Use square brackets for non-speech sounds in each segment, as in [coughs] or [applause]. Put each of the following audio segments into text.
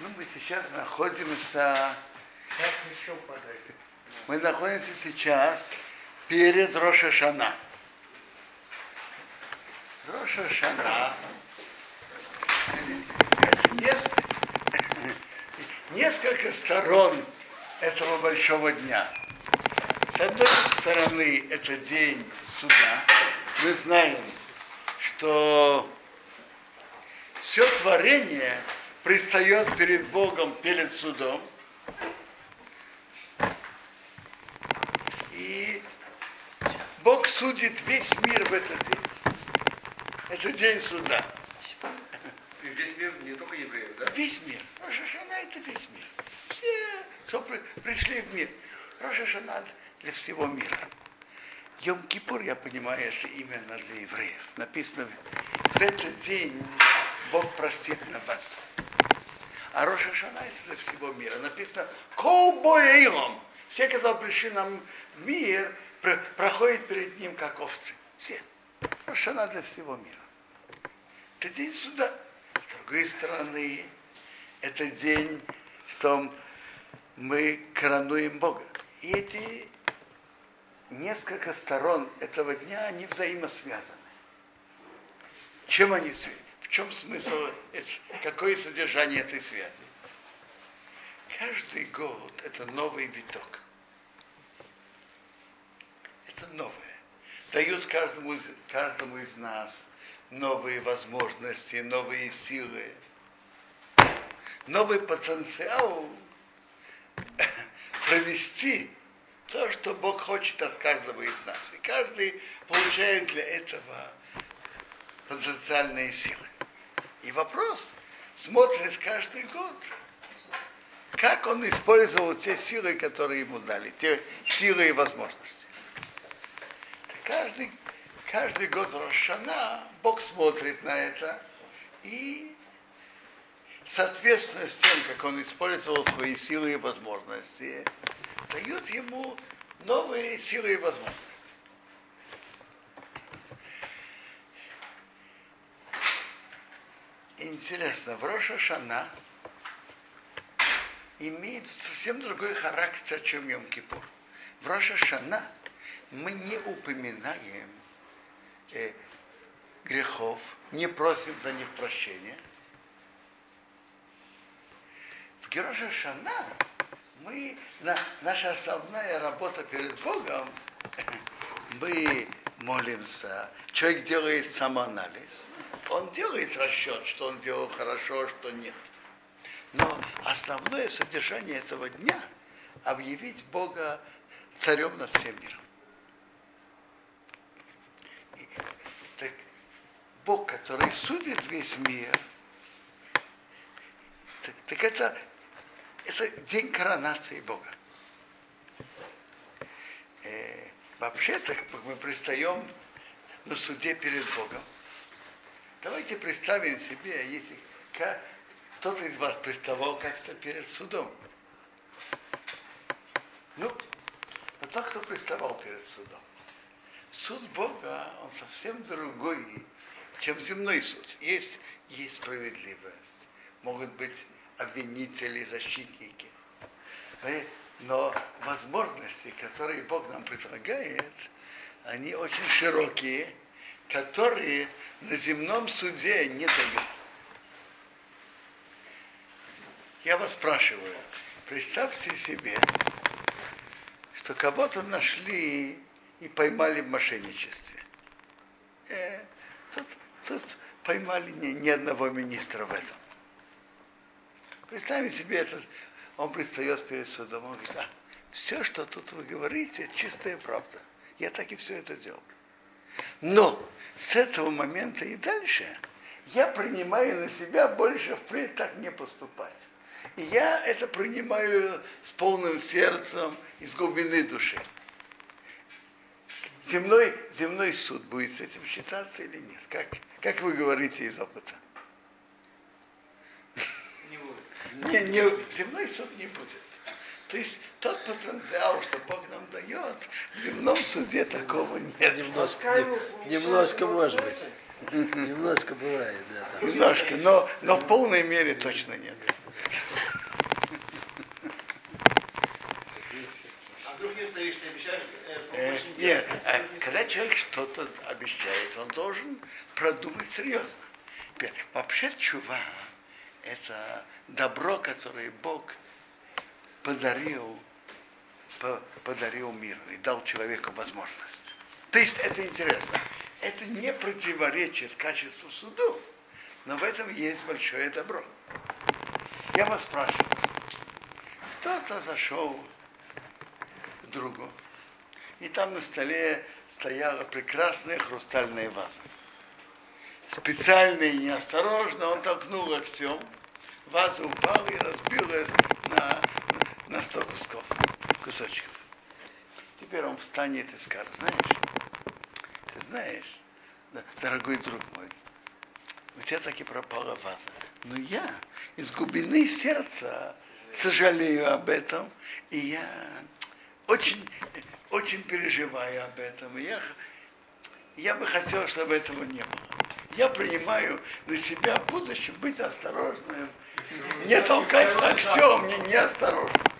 Ну, мы сейчас находимся, Как еще мы находимся сейчас перед Роша Шана. Роша Шана это несколько, несколько сторон этого большого дня. С одной стороны, это день суда. Мы знаем, что все творение предстает перед Богом, перед судом. И Бог судит весь мир в этот день. Это день суда. И Весь мир, не только евреев, да? Весь мир. Рошашана это весь мир. Все, кто при- пришли в мир. Рошашана для всего мира. Йом-Кипур, я понимаю, это именно для евреев. Написано, в этот день Бог простит на вас. А Роша Шана для всего мира. Написано, Коубоэйлом. Все, кто пришли нам в мир, про- проходят перед ним как овцы. Все. Роша Шана для всего мира. Это день суда. С другой стороны, это день, что мы коронуем Бога. И эти несколько сторон этого дня, они взаимосвязаны. Чем они связаны? Чем смысл, какое содержание этой связи? Каждый год это новый виток. Это новое. Дают каждому, каждому из нас новые возможности, новые силы, новый потенциал [coughs] провести то, что Бог хочет от каждого из нас. И каждый получает для этого потенциальные силы. И вопрос смотрит каждый год, как он использовал те силы, которые ему дали, те силы и возможности. Каждый, каждый год Рошана Бог смотрит на это и соответственно с тем, как он использовал свои силы и возможности, дает ему новые силы и возможности. Интересно, в Роша Шана имеет совсем другой характер, чем Йом Кипур. В Роша Шана мы не упоминаем э, грехов, не просим за них прощения. В Героша Шана мы, на, наша основная работа перед Богом, [laughs] мы молимся, человек делает самоанализ, он делает расчет, что он делал хорошо, что нет. Но основное содержание этого дня – объявить Бога царем над всем миром. И, так, Бог, который судит весь мир, так, так это, это день коронации Бога. Э, вообще-то мы пристаем на суде перед Богом. Давайте представим себе, если кто-то из вас приставал как-то перед судом. Ну, но тот, кто приставал перед судом. Суд Бога, он совсем другой, чем земной суд. Есть, есть справедливость, могут быть обвинители, защитники. Но возможности, которые Бог нам предлагает, они очень широкие, которые на земном суде не дают. Я вас спрашиваю, представьте себе, что кого-то нашли и поймали в мошенничестве. Э, тут, тут поймали ни, ни одного министра в этом. Представим себе, этот, он предстает перед судом, он говорит, а, все, что тут вы говорите, чистая правда. Я так и все это делал. Но с этого момента и дальше я принимаю на себя больше впредь так не поступать. И я это принимаю с полным сердцем, из глубины души. Земной, земной суд будет с этим считаться или нет? Как, как вы говорите из опыта? Не не, земной суд не будет. То есть тот потенциал, что Бог нам дает, в дневном суде такого нет. Немножко, не, немножко может быть. [laughs] Немножко бывает, да. Там. Немножко, но, но в полной мере точно нет. Нет, э, а когда человек что-то обещает, он должен продумать серьезно. Вообще чува – это добро, которое Бог подарил, по- подарил миру и дал человеку возможность. То есть это интересно. Это не противоречит качеству суду, но в этом есть большое добро. Я вас спрашиваю, кто-то зашел к другу, и там на столе стояла прекрасная хрустальная ваза. Специально и неосторожно он толкнул локтем, ваза упала и разбилась на, на 100 кусков, кусочков. Теперь он встанет и скажет, знаешь, ты знаешь, дорогой друг мой, у тебя таки пропала ваза. Но я из глубины сердца сожалею об этом, и я очень, очень переживаю об этом. И я, я бы хотел, чтобы этого не было. Я принимаю на себя в будущем быть осторожным, не толкать локтем, не неосторожным.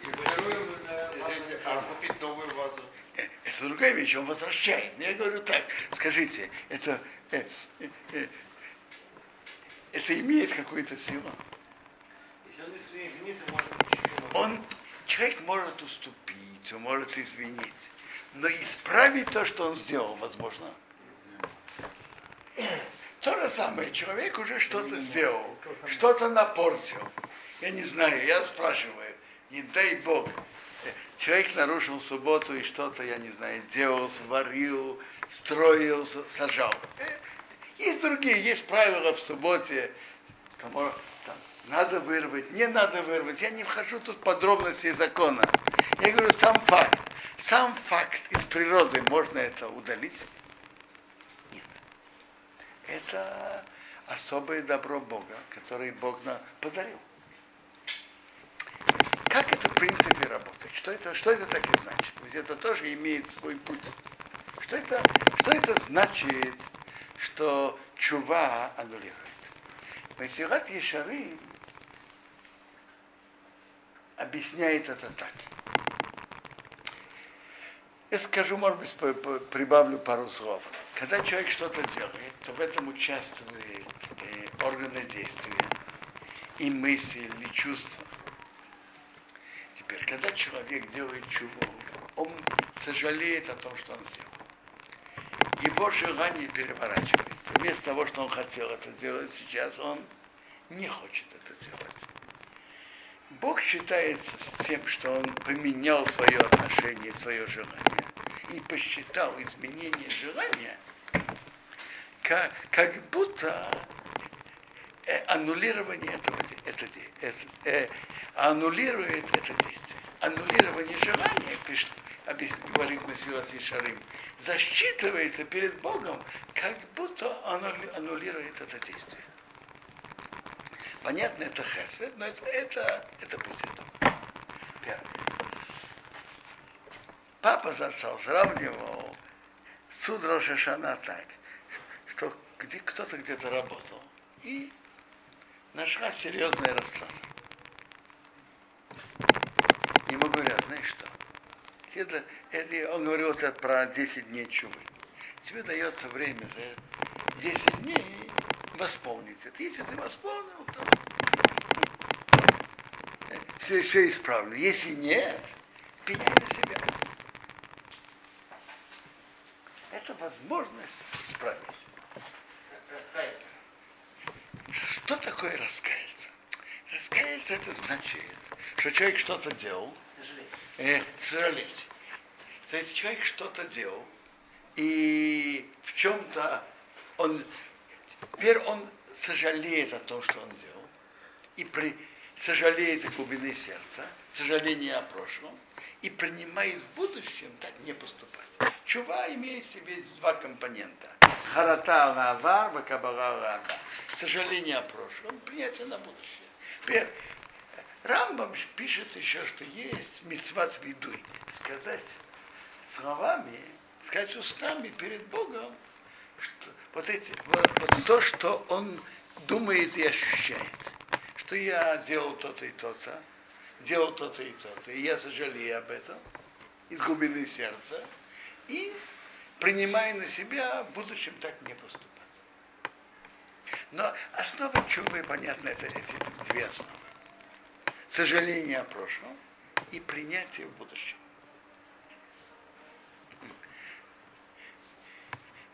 А купить новую вазу? Это другая вещь, он возвращает. Но я говорю так, скажите, это, э, э, э, это имеет какую-то силу? Если он извинится, может? Он, человек может уступить, он может извинить, но исправить то, что он сделал, возможно. То же самое, человек уже что-то сделал, что-то напортил. Я не знаю, я спрашиваю, не дай Бог, человек нарушил субботу и что-то, я не знаю, делал, сварил, строил, сажал. Э, Есть другие, есть правила в субботе, кому там, надо вырвать, не надо вырвать. Я не вхожу тут в подробности закона. Я говорю, сам факт. Сам факт из природы можно это удалить? Нет. Это особое добро Бога, которое Бог нам подарил. Как это в принципе работает? Что это, что это так и значит? Ведь это тоже имеет свой путь. Что это, что это значит, что чува аннулирует? Масират Ешары объясняет это так. Я скажу, может быть, прибавлю пару слов. Когда человек что-то делает, то в этом участвует э, органы действия, и мысль, и чувства. Теперь, когда человек делает чуву, он сожалеет о том, что он сделал. Его желание переворачивается. Вместо того, что он хотел это делать, сейчас он не хочет это делать. Бог считается с тем, что он поменял свое отношение, свое желание и посчитал изменение желания как, как будто аннулирование этого, это, это, э, аннулирует это действие. Аннулирование желания, пишет, говорит Месилас Шарим, засчитывается перед Богом, как будто оно аннулирует это действие. Понятно, это хесед, но это, это, это этого. Первое. Папа за отца сравнивал суд Рошашана так, что где, кто-то где-то работал и нашла серьезная растрата. Ему говорят, знаешь что, тебе, это, он говорил это про 10 дней чувы. Тебе дается время за 10 дней восполнить это. Если ты восполнил, то [laughs] все, все исправлено. Если нет, пеняй на себя. Это возможность исправить. Раскаяться. Что такое раскаяться? Раскаяться это значит, что человек что-то делал, Сожалеть. э, сожалеть. То есть человек что-то делал, и в чем-то он, теперь он сожалеет о том, что он делал, и при, сожалеет о глубины сердца, сожаление о прошлом, и принимает в будущем так не поступать. Чува имеет в себе два компонента. Харата лава, вакабара лава. Сожаление о прошлом, принятие на будущее. Теперь, Рамбам пишет еще, что есть мецват видуй. Сказать словами, сказать устами перед Богом, что вот, эти, вот, вот то, что он думает и ощущает. Что я делал то-то и то-то, делал то-то и то-то, и я сожалею об этом. из глубины сердца и принимая на себя, в будущем так не поступать. Но основа чувы, понятно, это эти две основы. Сожаление о прошлом и принятие в будущем.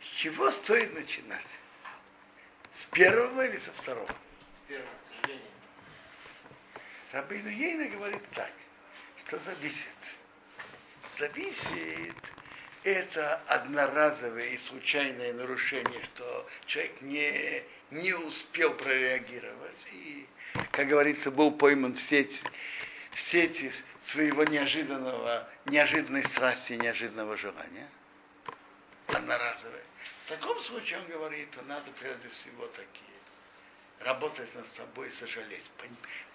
С чего стоит начинать? С первого или со второго? С первого, к сожалению. Рабейну Ейна говорит так, что зависит. Зависит это одноразовое и случайное нарушение, что человек не, не успел прореагировать и, как говорится, был пойман в сеть, в сети своего неожиданного, неожиданной страсти, неожиданного желания. Одноразовое. В таком случае он говорит, что надо прежде всего такие работать над собой и сожалеть,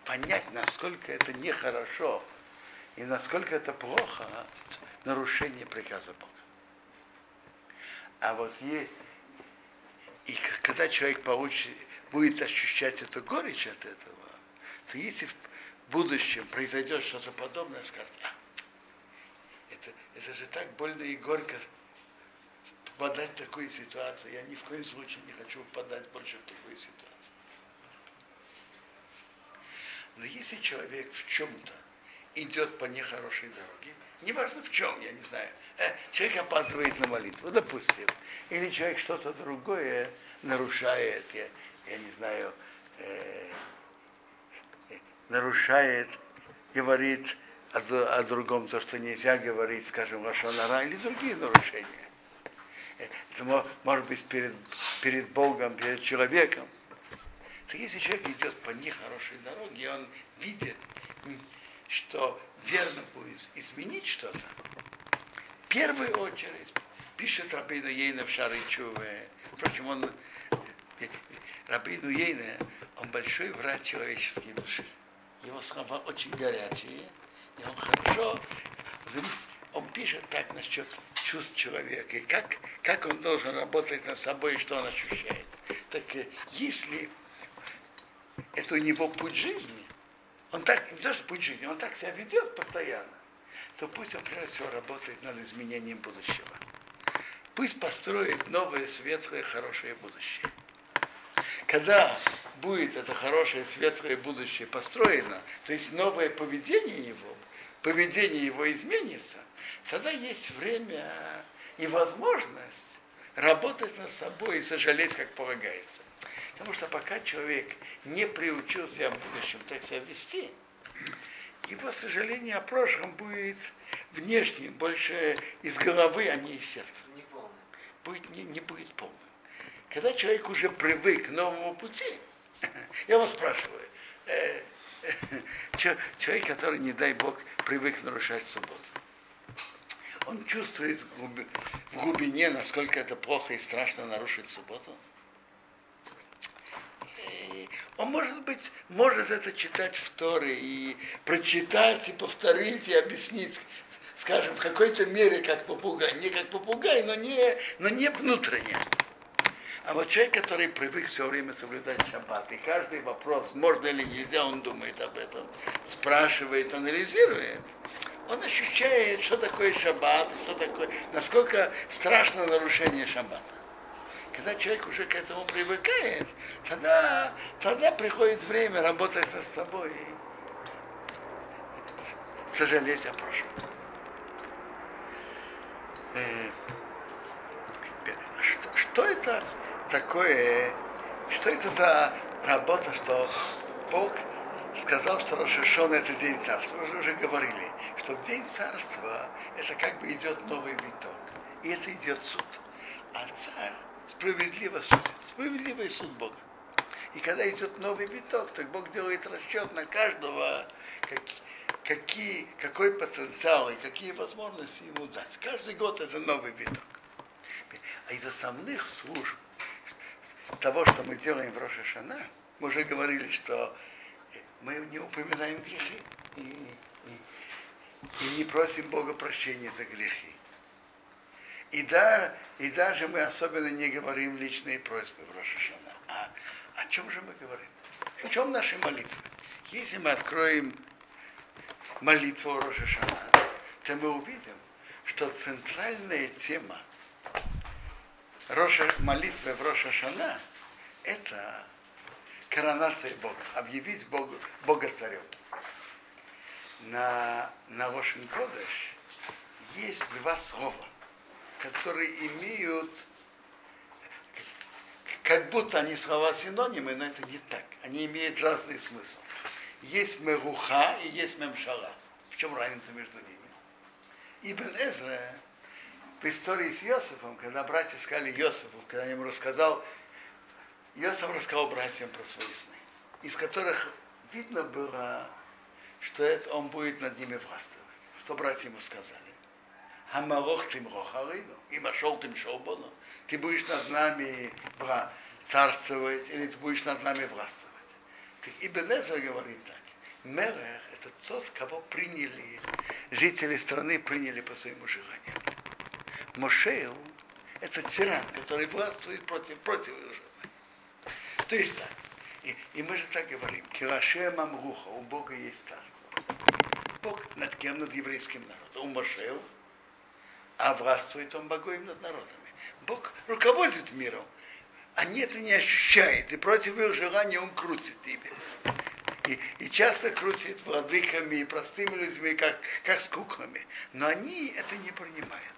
понять, насколько это нехорошо и насколько это плохо нарушение приказа Бога. А вот и, и когда человек получит, будет ощущать эту горечь от этого, то если в будущем произойдет что-то подобное, скажет, а, это, это же так больно и горько попадать в такую ситуацию. Я ни в коем случае не хочу попадать больше в такую ситуацию. Но если человек в чем-то идет по нехорошей дороге, неважно в чем, я не знаю, э, человек опаздывает на молитву, допустим, или человек что-то другое нарушает, я, я не знаю, э, нарушает, говорит о, о другом то, что нельзя говорить, скажем, Лашонара, или другие нарушения. Это может быть перед, перед Богом, перед человеком. Так если человек идет по нехорошей дороге, он видит, что верно будет изменить что-то, в первую очередь пишет Рабину Ейна в Шарычуве. Впрочем, он Рабину Ейна, он большой враг человеческой души. Его слова очень горячие, и он хорошо он пишет так насчет чувств человека, и как, как он должен работать над собой, и что он ощущает. Так э, если это у него путь жизни, он так, не то, что путь жизни, он так себя ведет постоянно, то пусть он прежде всего работает над изменением будущего. Пусть построит новое, светлое, хорошее будущее. Когда будет это хорошее, светлое будущее построено, то есть новое поведение его, поведение его изменится, тогда есть время и возможность работать над собой и сожалеть, как полагается. Потому что пока человек не приучился в будущем так себя вести, его сожаление о прошлом будет внешним, больше из головы, а не из сердца. Не полный. Будет, не, не будет полным. Когда человек уже привык к новому пути, [laughs] я вас спрашиваю, э, э, [laughs] человек, который, не дай Бог, привык нарушать субботу, он чувствует в глубине, насколько это плохо и страшно нарушить субботу? Он, может быть, может это читать в Торе и прочитать, и повторить, и объяснить, скажем, в какой-то мере как попугай. Не как попугай, но не, но не внутренне. А вот человек, который привык все время соблюдать шаббат, и каждый вопрос, можно или нельзя, он думает об этом, спрашивает, анализирует, он ощущает, что такое шаббат, что такое, насколько страшно нарушение шаббата. Когда человек уже к этому привыкает, тогда, тогда приходит время работать над собой и сожалеть о прошлом. Э, что, что это такое, что это за работа, что Бог сказал, что Рошишон это день царства. Мы уже говорили, что в день царства это как бы идет новый виток. И это идет суд. А царь справедливо судит. Справедливый суд Бога. И когда идет новый виток, то Бог делает расчет на каждого, как, какие, какой потенциал и какие возможности ему дать. Каждый год это новый виток. А из основных служб того, что мы делаем в Рошашана, мы уже говорили, что мы не упоминаем грехи и, и, и не просим Бога прощения за грехи. И, да, и даже мы особенно не говорим личные просьбы в Рошашана. А о чем же мы говорим? В чем наши молитвы? Если мы откроем молитву Рошашана, то мы увидим, что центральная тема Роша, молитвы в Роша Шана – это коронация Бога, объявить Бога, Бога царем. На, на Рошин Кодыш есть два слова, которые имеют, как будто они слова синонимы, но это не так. Они имеют разный смысл. Есть меруха и есть мемшала. В чем разница между ними? Ибн Эзра в истории с Йосифом, когда братья сказали Йосифу, когда я ему рассказал, Йосиф рассказал братьям про свои сны, из которых видно было, что это, он будет над ними властвовать. Что братья ему сказали? Хамалох тим рохарину, и машол тим. Ты будешь над нами царствовать, или ты будешь над нами властвовать. Так Ибн Эзра говорит так. Мерех – это тот, кого приняли, жители страны приняли по своему желанию. Мошеу – это тиран, который властвует против, против его желания. То есть так. И, и мы же так говорим. Кираше Мамруха, у Бога есть царство. Бог над кем? Над еврейским народом. У Мошеу, а властвует он богом над народами. Бог руководит миром. Они это не ощущают, и против их желания он крутит ими и, и часто крутит владыками и простыми людьми, как, как с куклами. Но они это не принимают.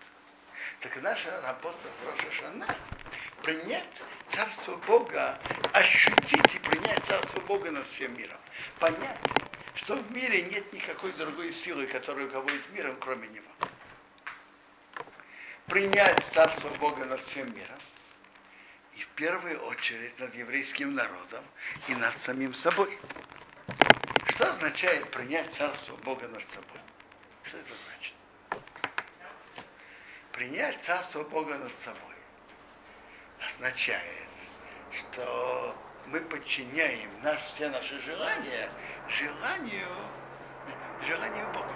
Так наша работа в Рошашана принять Царство Бога, ощутить и принять Царство Бога над всем миром. Понять, что в мире нет никакой другой силы, которая руководит миром, кроме Него. Принять Царство Бога над всем миром. И в первую очередь над еврейским народом и над самим собой. Что означает принять царство Бога над собой? Что это значит? Принять царство Бога над собой означает, что мы подчиняем наш, все наши желания желанию, желанию Бога.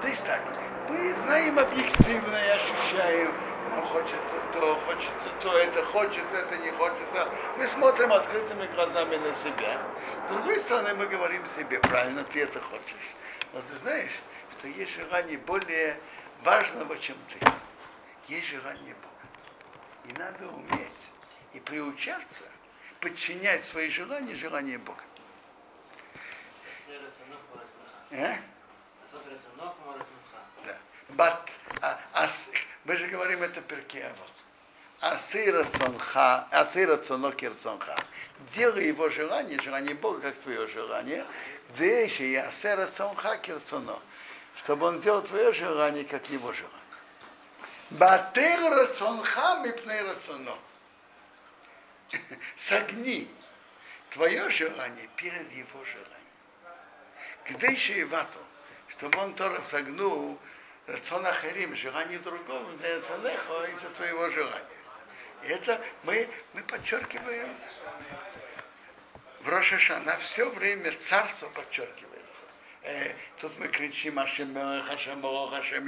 То есть так, мы знаем объективно и ощущаем, нам хочется то, хочется то, это хочет, это не хочет. А мы смотрим открытыми глазами на себя. С другой стороны, мы говорим себе, правильно, ты это хочешь. Но ты знаешь, что есть желание более важного, чем ты. Есть желание Бога. И надо уметь и приучаться подчинять свои желания желания Бога. А? Бат, а, а, мы же говорим это перке вот. Асыра цонха, асыра цоно кирцонха. Делай его желание, желание Бога, как твое желание. Деши и асыра цонха кирцоно. Чтобы он делал твое желание, как его желание. Батер рацонха мипней рацоно. Согни твое желание перед его желанием. Где еще и вату, чтобы он то согнул рацион ахарим, желание другого, для цалеха из-за твоего желания. И это мы, мы подчеркиваем в Рошашана все время царство подчеркивается. Э, тут мы кричим Ашем Мелех, Ашем Молох, Ашем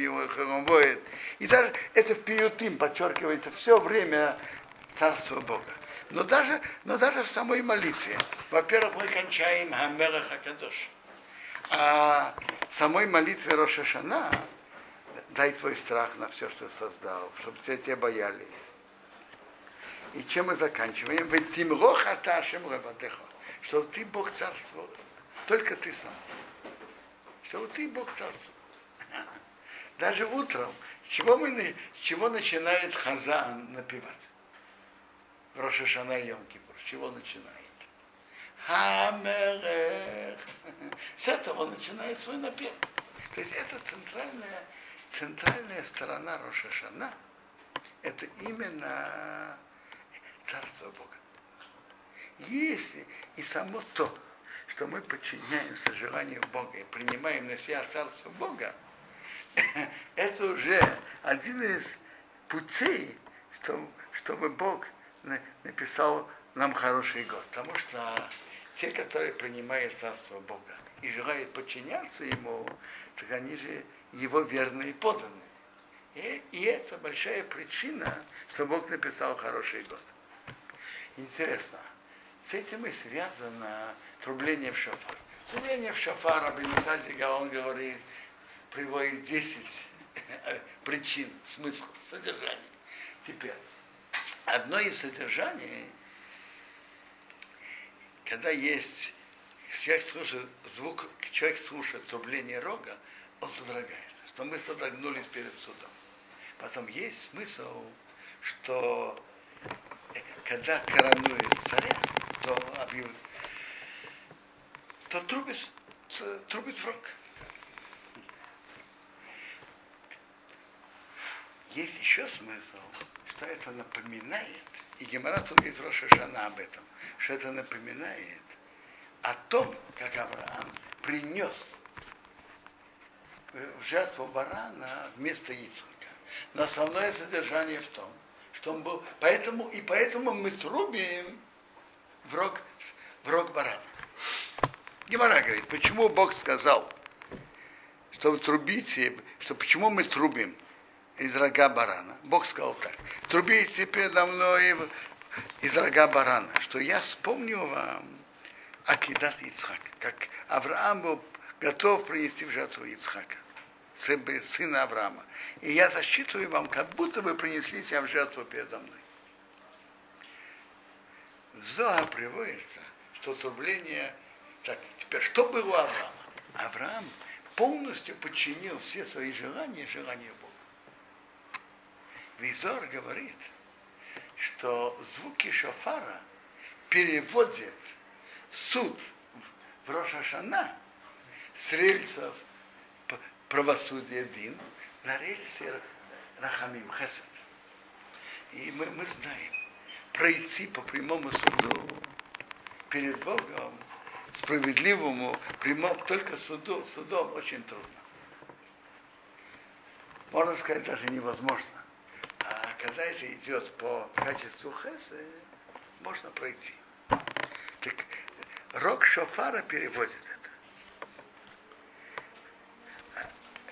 будет. И даже это в Пиютим подчеркивается все время царство Бога. Но даже, но даже в самой молитве. Во-первых, мы кончаем Хамелех Акадош. А самой молитве Рошашана дай твой страх на все, что создал, чтобы все тебя боялись. И чем мы заканчиваем? Ведь тимрох аташем рабатеха. Чтобы ты Бог царствовал. Только ты сам. Чтобы ты Бог царствовал. [laughs] Даже утром. С чего, мы, с чего начинает Хазан напевать? В Рошашана и Йом-Кипур. С чего начинает? Хамерех. [laughs] С этого начинает свой напев. То есть это центральная центральная сторона Рошашана – это именно Царство Бога. Если и само то, что мы подчиняемся желанию Бога и принимаем на себя Царство Бога, [laughs] это уже один из путей, чтобы Бог написал нам хороший год. Потому что те, которые принимают Царство Бога и желают подчиняться Ему, так они же его верные подданные. И, и это большая причина, что Бог написал хороший год. Интересно, с этим и связано трубление в шафар. Трубление в шафар, Абин Садига, он говорит, приводит 10 [laughs] причин, смысл, содержание. Теперь, одно из содержаний, когда есть, человек слушает звук, человек слушает трубление рога, он содрогается, что мы содрогнулись перед судом. Потом есть смысл, что когда коронует царя, то, объяв... то трубит, трубит в рог. Есть еще смысл, что это напоминает, и Гемора тут говорит Роша Шана об этом, что это напоминает о том, как Авраам принес в жертву барана вместо Ицхака. Но основное содержание в том, что он был. Поэтому, и поэтому мы срубим в рог, в рог барана. Гемора говорит, почему Бог сказал, что вы трубите, что почему мы трубим из рога барана. Бог сказал так, трубите передо мной из рога барана, что я вспомню вам Акидат Ицхак, как Авраам был готов принести в жертву Ицхака сына Авраама. И я засчитываю вам, как будто вы принесли себя в жертву передо мной. Зоа приводится, что трубление... Так, теперь, что было у Авраама? Авраам полностью подчинил все свои желания желанию Бога. Визор говорит, что звуки шофара переводят суд в Рошашана с рельсов правосудия Дин на рельсе Рахамим Хесед. И мы, мы знаем, пройти по прямому суду перед Богом, справедливому, прямому, только суду, судом очень трудно. Можно сказать, даже невозможно. А когда это идет по качеству Хеса, можно пройти. Так рок шофара переводит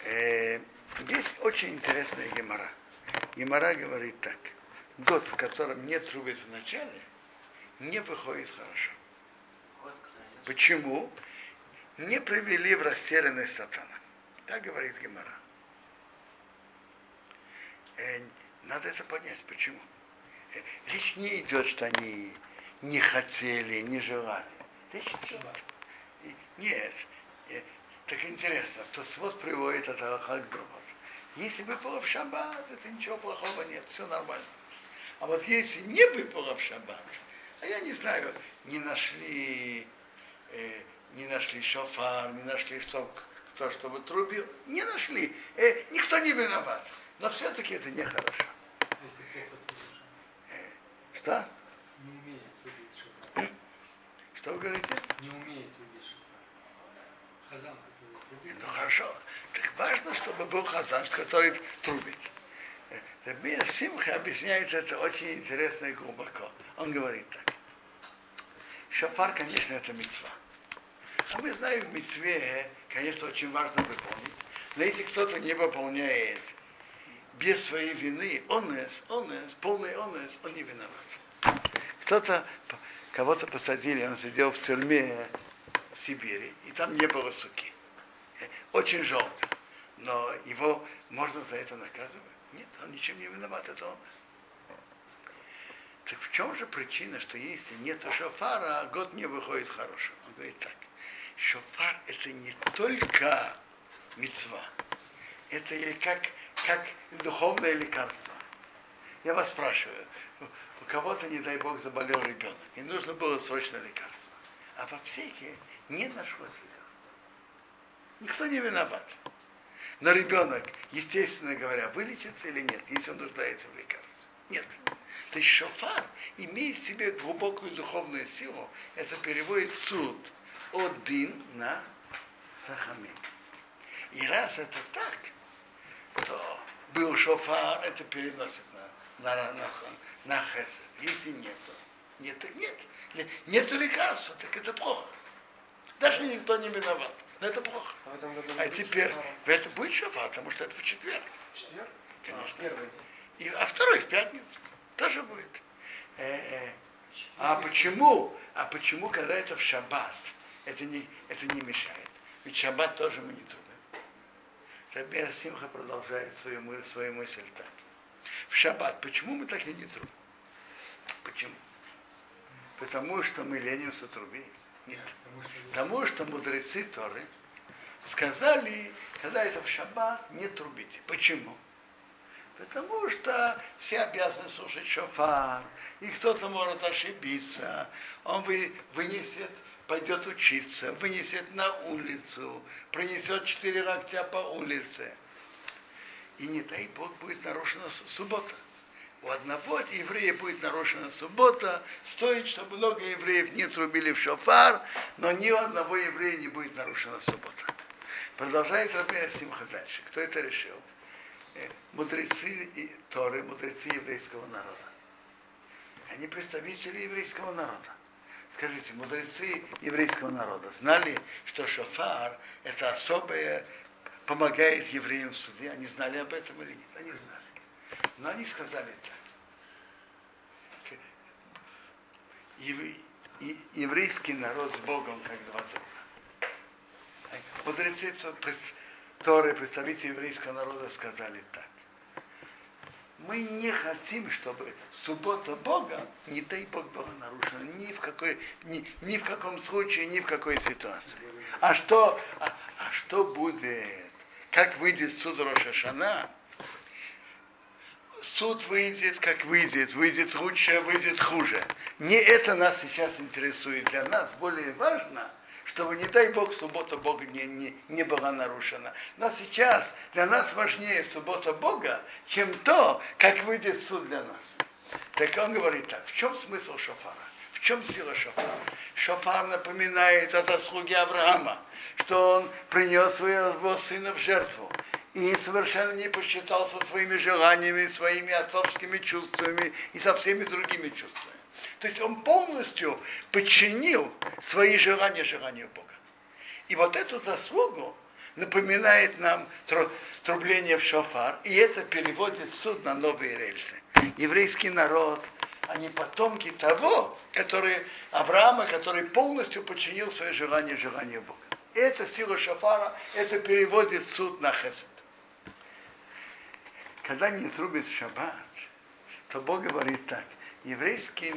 Э, здесь очень интересная гемора. Гемора говорит так. Год, в котором нет трубится в начале, не выходит хорошо. Почему? Не привели в растерянность сатана. Так говорит Гемора. Э, надо это понять. Почему? Э, речь не идет, что они не хотели, не желали. Речь идет. Нет. Так интересно, то свод приводит от Аллаха Если выпало в шаббат, это ничего плохого нет, все нормально. А вот если не выпало в шаббат, а я не знаю, не нашли, э, не нашли шофар, не нашли, что, кто чтобы трубил, не нашли, э, никто не виноват. Но все-таки это нехорошо. Э, что? Не умеет трубить шофар. Что вы говорите? Не умеет трубить шофар. Хазан ну хорошо. Так важно, чтобы был хазан, который трубит. Рабир Симха объясняет это очень интересно и глубоко. Он говорит так. Шафар, конечно, это мецва. А мы знаем, в мецве, конечно, очень важно выполнить. Но если кто-то не выполняет без своей вины, онес, онес, полный онес, он не виноват. Кто-то, кого-то посадили, он сидел в тюрьме в Сибири, и там не было суки очень жалко. Но его можно за это наказывать? Нет, он ничем не виноват, это он. Так в чем же причина, что если нет шофара, год не выходит хорошим? Он говорит так. Шофар это не только мецва, это как, как духовное лекарство. Я вас спрашиваю, у кого-то, не дай бог, заболел ребенок, и нужно было срочно лекарство. А в аптеке не нашлось лекарства. Никто не виноват. Но ребенок, естественно говоря, вылечится или нет, если он нуждается в лекарстве. Нет. То есть шофар имеет в себе глубокую духовную силу. Это переводит суд один на рахамим. И раз это так, то был шофар, это переносит на, на, на, на хесед. Если нет, нет, нет. Нет лекарства, так это плохо. Даже никто не виноват. Но это плохо. А, а теперь в это будет шафар, потому что это в четверг. Четверг? Конечно. А, первый И, а второй в пятницу тоже будет. Э -э. А почему? А почему, когда это в шаббат, это не, это не мешает? Ведь шаббат тоже мы не трубим. Рабер Симха продолжает свою, свою мысль так. В шаббат почему мы так и не трубим? Почему? Потому что мы ленимся трубить? Нет. Потому что мудрецы Торы сказали, когда это в шаббат, не трубите. Почему? Потому что все обязаны слушать шофар, и кто-то может ошибиться, он вы, вынесет, пойдет учиться, вынесет на улицу, принесет четыре локтя по улице. И не дай Бог будет нарушена суббота. У одного еврея будет нарушена суббота, стоит, чтобы много евреев не трубили в шофар, но ни у одного еврея не будет нарушена суббота. Продолжает Рабия Симха дальше. Кто это решил? Э, Мудрецы и Торы, мудрецы еврейского народа. Они представители еврейского народа. Скажите, мудрецы еврейского народа знали, что шофар это особое помогает евреям в суде? Они знали об этом или нет? Они знали. Но они сказали так. Еврейский народ с Богом как два друга. Мудрецы Торы, представители еврейского народа сказали так. Мы не хотим, чтобы суббота Бога, не дай Бог, была нарушена ни в, какой, ни, ни в каком случае, ни в какой ситуации. А что, а, а что будет? Как выйдет суд Рошашана? Суд выйдет, как выйдет, выйдет лучше, выйдет хуже. Не это нас сейчас интересует. Для нас более важно, чтобы, не дай Бог, суббота Бога не, не, не была нарушена. Но сейчас для нас важнее суббота Бога, чем то, как выйдет суд для нас. Так он говорит так, в чем смысл шофара? В чем сила шофара? Шофар напоминает о заслуге Авраама, что он принес своего сына в жертву и совершенно не посчитался своими желаниями, своими отцовскими чувствами и со всеми другими чувствами. То есть он полностью подчинил свои желания желанию Бога. И вот эту заслугу напоминает нам тру- трубление в шофар, и это переводит суд на новые рельсы. Еврейский народ, они потомки того, который, Авраама, который полностью подчинил свои желания желанию Бога. Это сила шофара, это переводит суд на хесед. Когда не трубит в шаббат, то Бог говорит так. Еврейский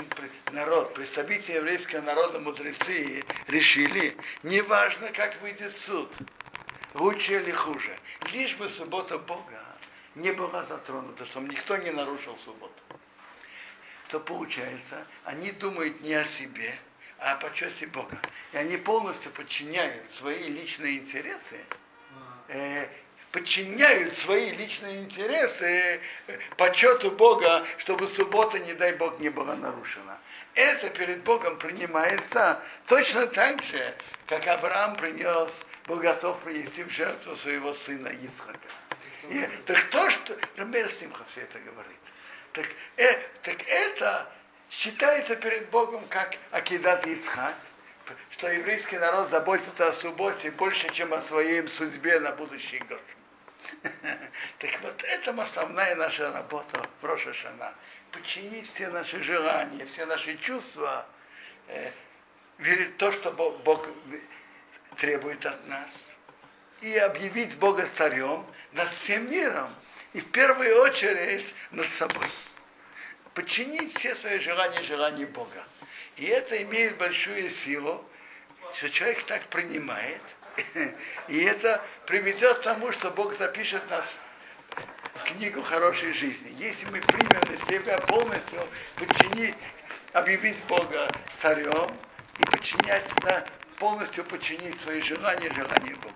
народ, представители еврейского народа, мудрецы, решили, неважно, как выйдет суд, лучше или хуже, лишь бы суббота Бога не была затронута, чтобы никто не нарушил субботу. То получается, они думают не о себе, а о почете Бога. И они полностью подчиняют свои личные интересы э, подчиняют свои личные интересы э, почету Бога, чтобы суббота, не дай Бог, не была нарушена. Это перед Богом принимается точно так же, как Авраам принес, был готов принести в жертву своего сына Ицхака. И, так то, что Рамбер Симха все это говорит, так, э, так это считается перед Богом как Акидат Ицхак, что еврейский народ заботится о субботе больше, чем о своей судьбе на будущий год. [laughs] Так вот, это основная наша работа в Роша Шана. Подчинить все наши желания, все наши чувства, э, верить то, что Бог, требует от нас, и объявить Бога царем над всем миром, и в первую очередь над собой. Подчинить все свои желания желанию Бога. И это имеет большую силу, что человек так принимает, [laughs] и это приведет к тому, что Бог запишет нас в книгу хорошей жизни. Если мы примем на себя полностью подчинить, объявить Бога царем и подчинять, да, полностью подчинить свои желания желанию Бога.